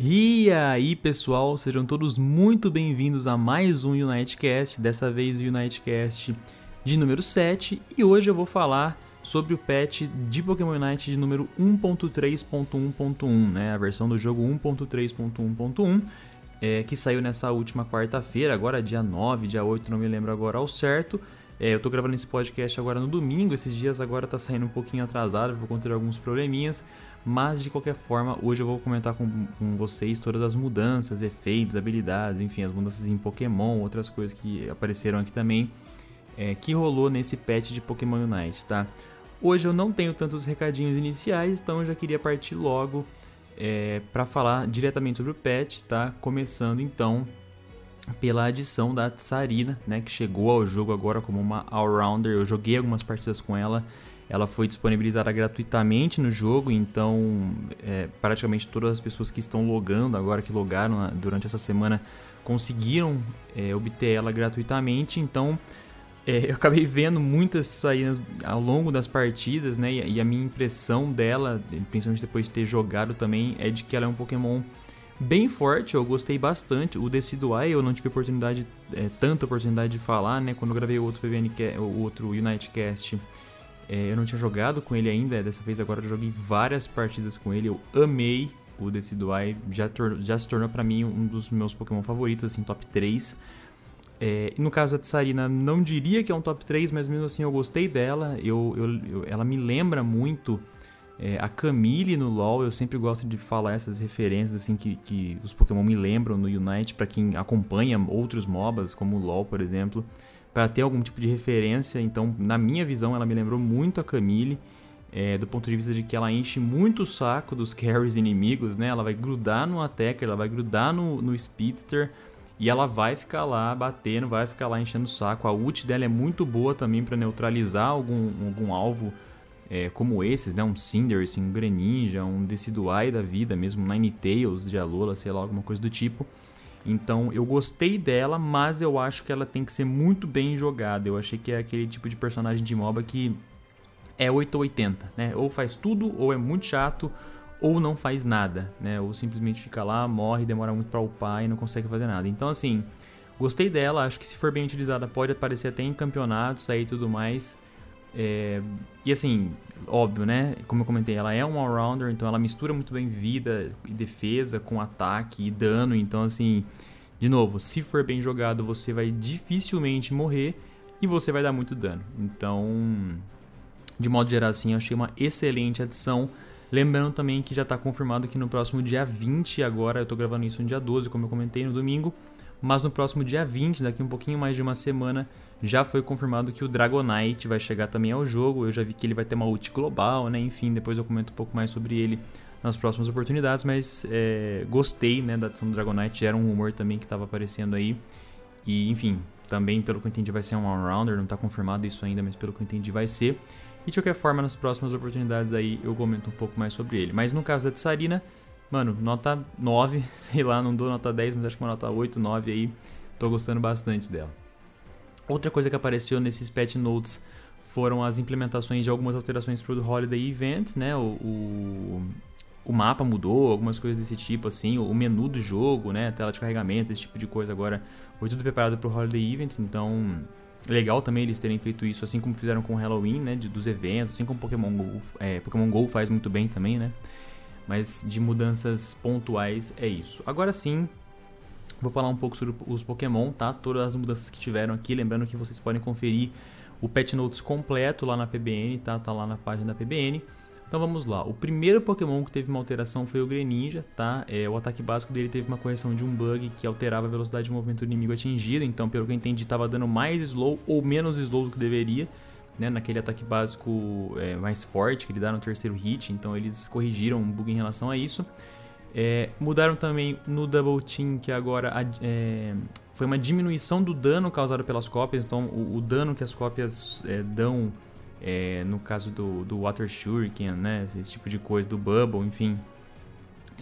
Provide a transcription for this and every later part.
E aí, pessoal, sejam todos muito bem-vindos a mais um Unitecast, dessa vez o Unitecast de número 7, e hoje eu vou falar sobre o patch de Pokémon Unite de número 1.3.1.1, né, a versão do jogo 1.3.1.1, é, que saiu nessa última quarta-feira, agora dia 9, dia 8, não me lembro agora ao certo. É, eu tô gravando esse podcast agora no domingo, esses dias agora tá saindo um pouquinho atrasado por conta de alguns probleminhas, mas de qualquer forma, hoje eu vou comentar com, com, vocês todas as mudanças, efeitos, habilidades, enfim, as mudanças em Pokémon, outras coisas que apareceram aqui também, é, que rolou nesse patch de Pokémon Unite, tá? Hoje eu não tenho tantos recadinhos iniciais, então eu já queria partir logo é, para falar diretamente sobre o patch, tá? Começando então pela adição da Tsarina, né, que chegou ao jogo agora como uma all-rounder. Eu joguei algumas partidas com ela ela foi disponibilizada gratuitamente no jogo, então é, praticamente todas as pessoas que estão logando agora, que logaram né, durante essa semana, conseguiram é, obter ela gratuitamente. Então é, eu acabei vendo muitas saídas ao longo das partidas, né? E, a minha impressão dela, principalmente depois de ter jogado também, é de que ela é um Pokémon bem forte, eu gostei bastante. O Decidueye eu não tive oportunidade, é, tanta oportunidade de falar, né? Quando eu gravei o outro PBN, o outro Unitecast é, eu não tinha jogado com ele ainda, dessa vez agora eu joguei várias partidas com ele, eu amei o Decidueye, já, já se tornou para mim um dos meus Pokémon favoritos, assim, top 3. É, no caso da Tsarina, não diria que é um top 3, mas mesmo assim eu gostei dela, eu, eu, eu ela me lembra muito é, a Camille no LoL, eu sempre gosto de falar essas referências assim que, que os Pokémon me lembram no Unite, para quem acompanha outros MOBAs, como o LoL, por exemplo para ter algum tipo de referência. Então, na minha visão, ela me lembrou muito a Camille. É, do ponto de vista de que ela enche muito o saco dos carries inimigos, né? Ela vai grudar no attacker, ela vai grudar no, no speedster e ela vai ficar lá batendo, vai ficar lá enchendo o saco. A ult dela é muito boa também para neutralizar algum, algum alvo é, como esses, né? Um Cinderace, um Greninja, um Decidueye da vida, mesmo Ninetales de Alola, sei lá, alguma coisa do tipo. Então eu gostei dela, mas eu acho que ela tem que ser muito bem jogada. Eu achei que é aquele tipo de personagem de MOBA que é 8 ou 80, né? Ou faz tudo, ou é muito chato, ou não faz nada, né? Ou simplesmente fica lá, morre, demora muito para upar e não consegue fazer nada. Então assim, gostei dela, acho que se for bem utilizada pode aparecer até em campeonatos aí e tudo mais. É, e assim, óbvio, né? Como eu comentei, ela é um all-rounder, então ela mistura muito bem vida e defesa com ataque e dano. Então, assim, de novo, se for bem jogado, você vai dificilmente morrer e você vai dar muito dano. Então, de modo geral, assim, eu achei uma excelente adição. Lembrando também que já está confirmado que no próximo dia 20, agora eu estou gravando isso no dia 12, como eu comentei no domingo, mas no próximo dia 20, daqui um pouquinho mais de uma semana, já foi confirmado que o Dragonite vai chegar também ao jogo. Eu já vi que ele vai ter uma ult global, né? Enfim, depois eu comento um pouco mais sobre ele nas próximas oportunidades, mas é, gostei né, da adição do Dragonite, era um rumor também que estava aparecendo aí. E enfim, também pelo que eu entendi vai ser um all-rounder, não está confirmado isso ainda, mas pelo que eu entendi vai ser. E de qualquer forma, nas próximas oportunidades aí eu comento um pouco mais sobre ele. Mas no caso da Tsarina, Mano, nota 9, sei lá, não dou nota 10, mas acho que uma nota 8, 9 aí. Tô gostando bastante dela. Outra coisa que apareceu nesses patch notes foram as implementações de algumas alterações para o Holiday Event, né? O, o, o, mapa mudou, algumas coisas desse tipo, assim, o menu do jogo, né? A tela de carregamento, esse tipo de coisa agora foi tudo preparado para o Holiday Event, então legal também eles terem feito isso, assim como fizeram com o Halloween, né? De, dos eventos, assim como Pokémon Go, é, Pokémon Go faz muito bem também, né? Mas de mudanças pontuais é isso. Agora sim, vou falar um pouco sobre os Pokémon, tá? Todas as mudanças que tiveram aqui, lembrando que vocês podem conferir o Pet Notes completo lá na PBN, tá? Tá lá na página da PBN. Então vamos lá. O primeiro Pokémon que teve uma alteração foi o Greninja, tá? É, o ataque básico dele teve uma correção de um bug que alterava a velocidade de movimento do inimigo atingido. Então, pelo que eu entendi, estava dando mais slow ou menos slow do que deveria né, naquele ataque básico é, mais forte que ele dá no terceiro hit, então eles corrigiram um bug em relação a isso. É, mudaram também no Double Team, que agora é, foi uma diminuição do dano causado pelas cópias, então o, o dano que as cópias é, dão, é, no caso do, do Water Shuriken, né, esse tipo de coisa, do Bubble, enfim,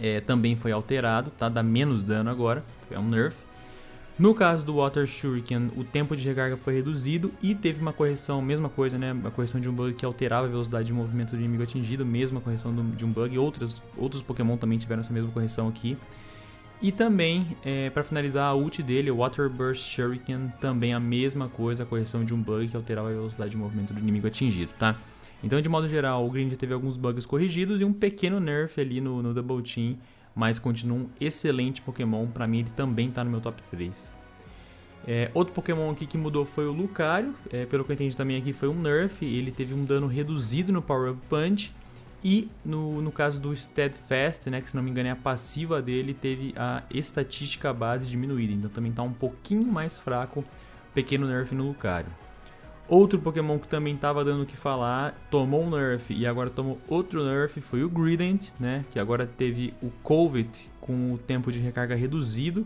é, também foi alterado, tá? dá menos dano agora, é um nerf. No caso do Water Shuriken, o tempo de recarga foi reduzido e teve uma correção, mesma coisa, né? A correção de um bug que alterava a velocidade de movimento do inimigo atingido, mesma correção de um bug. Outros, outros Pokémon também tiveram essa mesma correção aqui. E também, é, para finalizar, a ult dele, o Water Burst Shuriken, também a mesma coisa, a correção de um bug que alterava a velocidade de movimento do inimigo atingido, tá? Então, de modo geral, o Green teve alguns bugs corrigidos e um pequeno nerf ali no, no Double Team mas continua um excelente Pokémon. Para mim, ele também está no meu top 3. É, outro Pokémon aqui que mudou foi o Lucario. É, pelo que eu entendi também aqui foi um Nerf. Ele teve um dano reduzido no Power Up Punch. E no, no caso do Steadfast, né, que se não me engano é a passiva dele, teve a estatística base diminuída. Então também está um pouquinho mais fraco. Pequeno Nerf no Lucario. Outro Pokémon que também estava dando o que falar, tomou um nerf e agora tomou outro nerf, foi o Grident, né? Que agora teve o Covet com o tempo de recarga reduzido.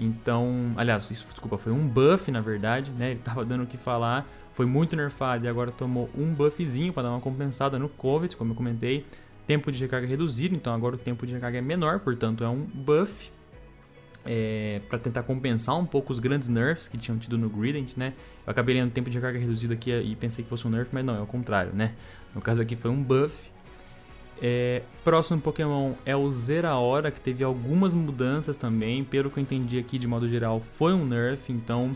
Então, aliás, isso, desculpa, foi um buff na verdade, né? Ele estava dando o que falar, foi muito nerfado e agora tomou um buffzinho para dar uma compensada no Covet, como eu comentei. Tempo de recarga reduzido, então agora o tempo de recarga é menor, portanto é um buff é, para tentar compensar um pouco os grandes nerfs que tinham tido no Grident, né? Eu acabei lendo tempo de recarga reduzido aqui e pensei que fosse um nerf, mas não, é o contrário, né? No caso aqui foi um buff. É, próximo Pokémon é o Zeraora, que teve algumas mudanças também. Pelo que eu entendi aqui, de modo geral, foi um nerf. Então,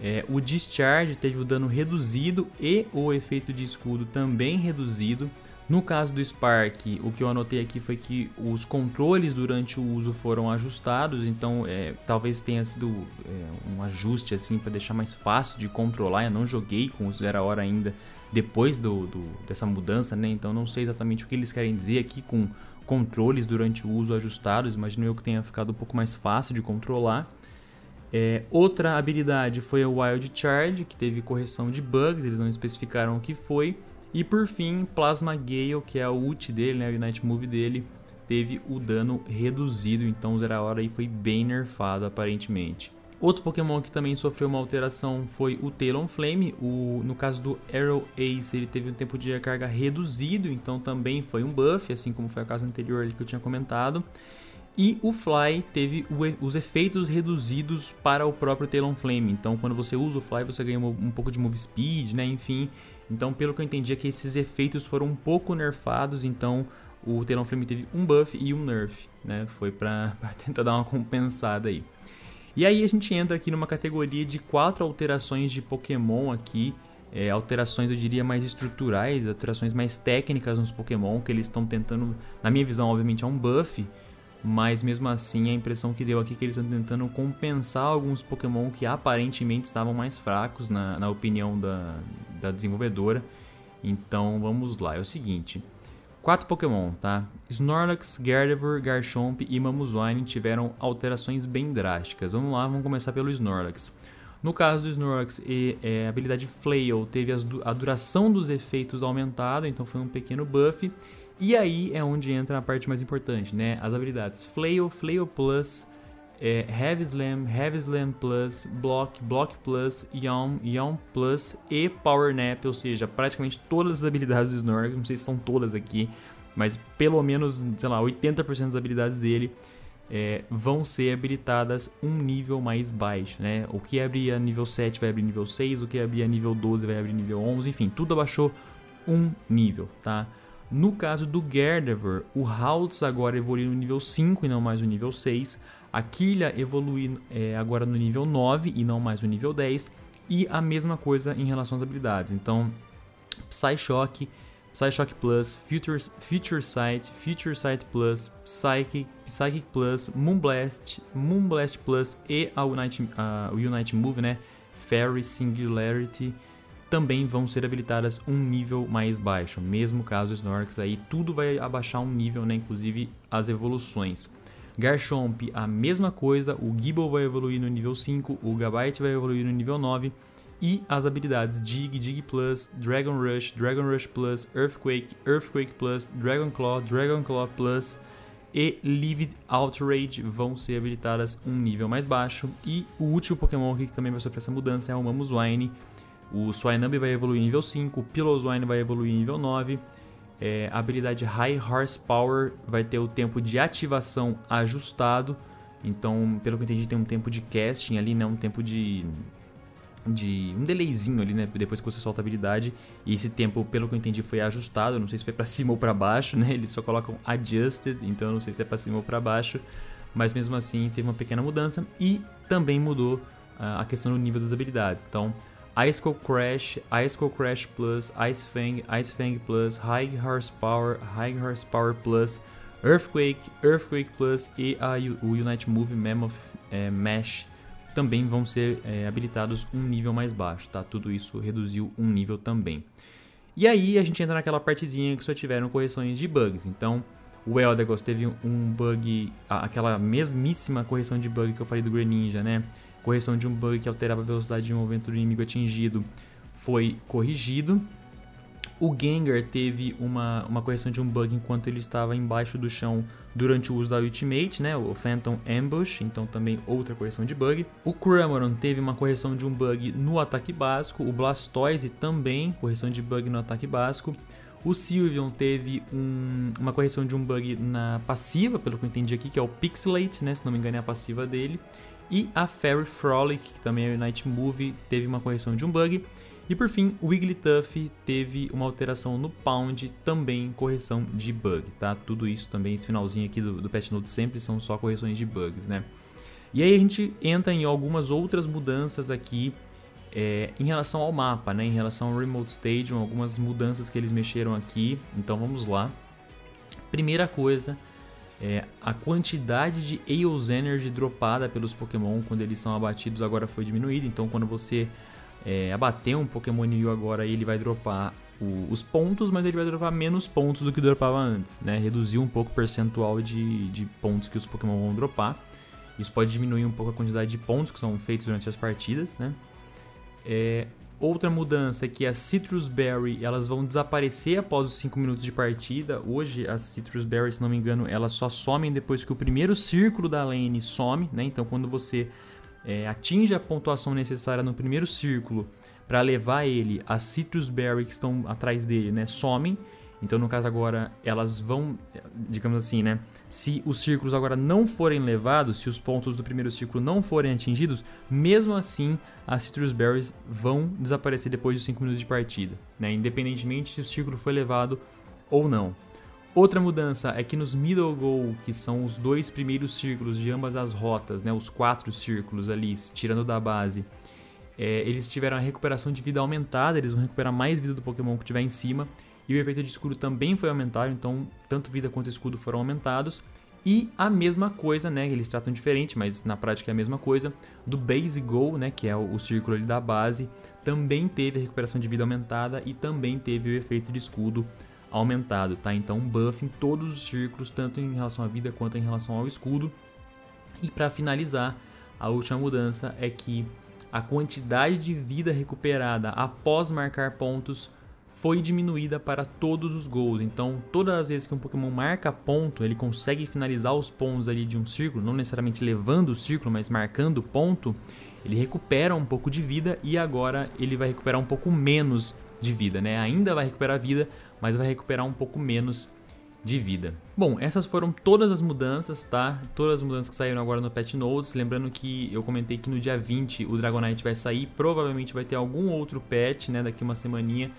é, o Discharge teve o dano reduzido e o efeito de escudo também reduzido. No caso do Spark, o que eu anotei aqui foi que os controles durante o uso foram ajustados, então é, talvez tenha sido é, um ajuste assim para deixar mais fácil de controlar. Eu não joguei com o Zero Hora ainda depois do, do, dessa mudança, né? Então não sei exatamente o que eles querem dizer aqui com controles durante o uso ajustados. Imagino eu que tenha ficado um pouco mais fácil de controlar. É, outra habilidade foi o Wild Charge, que teve correção de bugs, eles não especificaram o que foi. E por fim, Plasma Gale, que é o ult dele, né, o Unite Move dele, teve o dano reduzido, então o Zeraora aí foi bem nerfado aparentemente. Outro Pokémon que também sofreu uma alteração foi o Talonflame. O, no caso do Arrow Ace, ele teve um tempo de recarga reduzido, então também foi um buff, assim como foi o caso anterior que eu tinha comentado. E o Fly teve os efeitos reduzidos para o próprio Talonflame. Então, quando você usa o Fly, você ganha um pouco de move speed, né? Enfim, então, pelo que eu entendi, é que esses efeitos foram um pouco nerfados. Então, o Talonflame teve um buff e um nerf, né? Foi pra tentar dar uma compensada aí. E aí a gente entra aqui numa categoria de quatro alterações de Pokémon aqui. É, alterações, eu diria, mais estruturais, alterações mais técnicas nos Pokémon, que eles estão tentando, na minha visão, obviamente, é um buff, mas mesmo assim a impressão que deu aqui é que eles estão tentando compensar alguns Pokémon que aparentemente estavam mais fracos, na, na opinião da, da desenvolvedora. Então vamos lá, é o seguinte. Quatro Pokémon, tá? Snorlax, Gardevoir, Garchomp e Mamuzwine tiveram alterações bem drásticas. Vamos lá, vamos começar pelo Snorlax. No caso do Snorlax, é, a habilidade Flail teve a duração dos efeitos aumentada, então foi um pequeno buff. E aí é onde entra a parte mais importante, né? As habilidades Flail, Flail Plus, é, Heavy Slam, Heavy Slam Plus, Block, Block Plus, Yawn, Yawn Plus e Power Nap, ou seja, praticamente todas as habilidades do Snorlax, não sei se estão todas aqui, mas pelo menos, sei lá, 80% das habilidades dele é, vão ser habilitadas um nível mais baixo, né? O que abria nível 7 vai abrir nível 6, o que abria nível 12 vai abrir nível 11, enfim, tudo abaixou um nível, tá? No caso do Gardevoir, o Haltz agora evolui no nível 5 e não mais no nível 6, a Kirlia evolui é, agora no nível 9 e não mais no nível 10. E a mesma coisa em relação às habilidades. Então, Psyshock, Psyshock Plus, Future, Future Sight, Future Sight Plus, Psychic, Psychic Plus, Moonblast, Moonblast Plus e a Unite, uh, o Unite Move, né? Fairy Singularity também vão ser habilitadas um nível mais baixo. Mesmo caso Snorlax aí, tudo vai abaixar um nível, né? Inclusive as evoluções. Garchomp, a mesma coisa, o Gible vai evoluir no nível 5, o Gabite vai evoluir no nível 9 e as habilidades Dig, Dig Plus, Dragon Rush, Dragon Rush Plus, Earthquake, Earthquake Plus, Dragon Claw, Dragon Claw Plus e Livid Outrage vão ser habilitadas um nível mais baixo. E o último Pokémon que também vai sofrer essa mudança é o Mamoswine. O Swinub vai evoluir nível 5, o Piloswine vai evoluir nível 9 é, a habilidade High Horsepower vai ter o tempo de ativação ajustado. Então, pelo que eu entendi, tem um tempo de casting ali, né? Um tempo de de um delayzinho ali, né, depois que você solta a habilidade, e esse tempo, pelo que eu entendi, foi ajustado, não sei se foi para cima ou para baixo, né? Eles só colocam adjusted, então eu não sei se é para cima ou para baixo, mas mesmo assim teve uma pequena mudança e também mudou uh, a questão do nível das habilidades. Então, Ice Cold Crash, Ice Cold Crash Plus, Ice Fang, Ice Fang Plus, High Horsepower, High Horsepower Plus, Earthquake, Earthquake Plus e a, o Unite Move Mammoth é, Mesh também vão ser é, habilitados um nível mais baixo, tá? Tudo isso reduziu um nível também. E aí a gente entra naquela partezinha que só tiveram correções de bugs. Então, o Eldegoss teve um bug, aquela mesmíssima correção de bug que eu falei do Greninja, né? Correção de um bug que alterava a velocidade de movimento do inimigo atingido foi corrigido. O Gengar teve uma, uma correção de um bug enquanto ele estava embaixo do chão durante o uso da Ultimate, né, o Phantom Ambush, então também outra correção de bug. O Cramoran teve uma correção de um bug no ataque básico, o Blastoise também, correção de bug no ataque básico. O Sylveon teve um, uma correção de um bug na passiva, pelo que eu entendi aqui, que é o Pixelate, né, se não me engano é a passiva dele. E a Fairy Frolic, que também é o Night Move, teve uma correção de um bug. E por fim, o Wigglytuff teve uma alteração no Pound, também correção de bug, tá? Tudo isso também, esse finalzinho aqui do, do Patch Note sempre são só correções de bugs, né? E aí a gente entra em algumas outras mudanças aqui é, em relação ao mapa, né? Em relação ao Remote Stadium, algumas mudanças que eles mexeram aqui. Então vamos lá. Primeira coisa, é, a quantidade de Eos Energy dropada pelos Pokémon quando eles são abatidos agora foi diminuída. Então quando você é, abater um Pokémon New agora, ele vai dropar o, os pontos, mas ele vai dropar menos pontos do que dropava antes, né? Reduziu um pouco o percentual de, de pontos que os Pokémon vão dropar. Isso pode diminuir um pouco a quantidade de pontos que são feitos durante as partidas, né? É, outra mudança é que as Citrus Berry elas vão desaparecer após os 5 minutos de partida. Hoje as Citrus Berry, se não me engano, elas só somem depois que o primeiro círculo da lane some, né? Então quando você é, atinge a pontuação necessária no primeiro círculo para levar ele, as Citrus Berry que estão atrás dele, né, somem. Então, no caso agora, elas vão, digamos assim, né? Se os círculos agora não forem levados, se os pontos do primeiro círculo não forem atingidos, mesmo assim, as Citrus Berries vão desaparecer depois dos 5 minutos de partida, né? Independentemente se o círculo foi levado ou não. Outra mudança é que nos middle goal, que são os dois primeiros círculos de ambas as rotas, né, os quatro círculos ali, tirando da base, é, eles tiveram a recuperação de vida aumentada, eles vão recuperar mais vida do Pokémon que tiver em cima, e o efeito de escudo também foi aumentado, então tanto vida quanto escudo foram aumentados. E a mesma coisa, né, eles tratam diferente, mas na prática é a mesma coisa, do Base Goal, né, que é o, o círculo da base, também teve a recuperação de vida aumentada e também teve o efeito de escudo aumentado, tá? Então um buff em todos os círculos, tanto em relação à vida quanto em relação ao escudo. E para finalizar, a última mudança é que a quantidade de vida recuperada após marcar pontos foi diminuída para todos os gols. Então, todas as vezes que um Pokémon marca ponto, ele consegue finalizar os pontos ali de um círculo, não necessariamente levando o círculo, mas marcando ponto, ele recupera um pouco de vida e agora ele vai recuperar um pouco menos de vida, né? Ainda vai recuperar vida, mas vai recuperar um pouco menos de vida. Bom, essas foram todas as mudanças, tá? Todas as mudanças que saíram agora no Patch Notes. Lembrando que eu comentei que no dia 20 o Dragonite vai sair. Provavelmente vai ter algum outro patch, né? Daqui uma semaninha.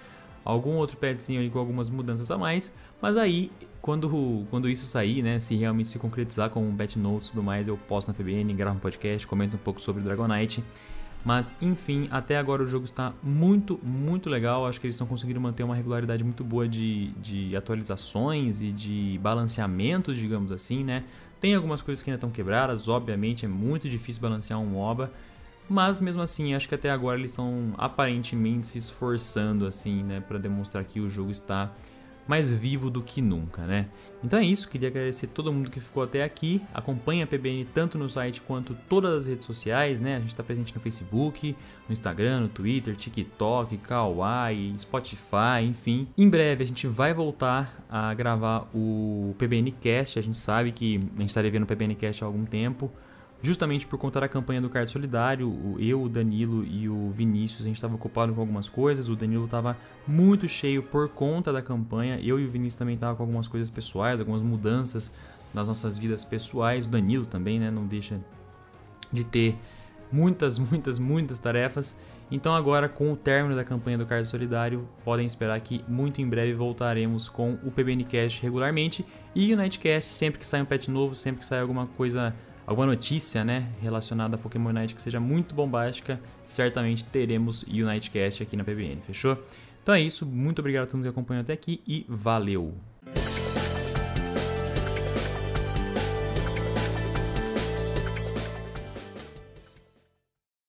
Algum outro patchzinho aí com algumas mudanças a mais. Mas aí, quando, quando isso sair, né? Se realmente se concretizar com o Patch Notes e tudo mais, eu posto na PBN, gravo um podcast, comento um pouco sobre Dragonite. Mas enfim, até agora o jogo está muito, muito legal. Acho que eles estão conseguindo manter uma regularidade muito boa de, de atualizações e de balanceamentos, digamos assim, né? Tem algumas coisas que ainda estão quebradas, obviamente é muito difícil balancear um MOBA. Mas mesmo assim, acho que até agora eles estão aparentemente se esforçando assim, né, para demonstrar que o jogo está mais vivo do que nunca, né? Então é isso, queria agradecer todo mundo que ficou até aqui. Acompanhe a PBN tanto no site quanto todas as redes sociais, né? A gente está presente no Facebook, no Instagram, no Twitter, TikTok, Kawaii, Spotify, enfim. Em breve a gente vai voltar a gravar o PBN Cast. A gente sabe que a gente está devendo o PBN Cast há algum tempo justamente por conta da campanha do Card Solidário, eu, o Danilo e o Vinícius, a gente estava ocupado com algumas coisas, o Danilo estava muito cheio por conta da campanha, eu e o Vinícius também estava com algumas coisas pessoais, algumas mudanças nas nossas vidas pessoais. O Danilo também, né? Não deixa de ter muitas, muitas, muitas tarefas. Então agora com o término da campanha do Card Solidário, podem esperar que muito em breve voltaremos com o PBNcast regularmente e o Nightcast sempre que sai um patch novo, sempre que sai alguma coisa, alguma notícia, né, relacionada a Pokémon Night que seja muito bombástica, certamente teremos o Nightcast aqui na PBN, fechou? Então é isso, muito obrigado a todo mundo que acompanhou até aqui e valeu!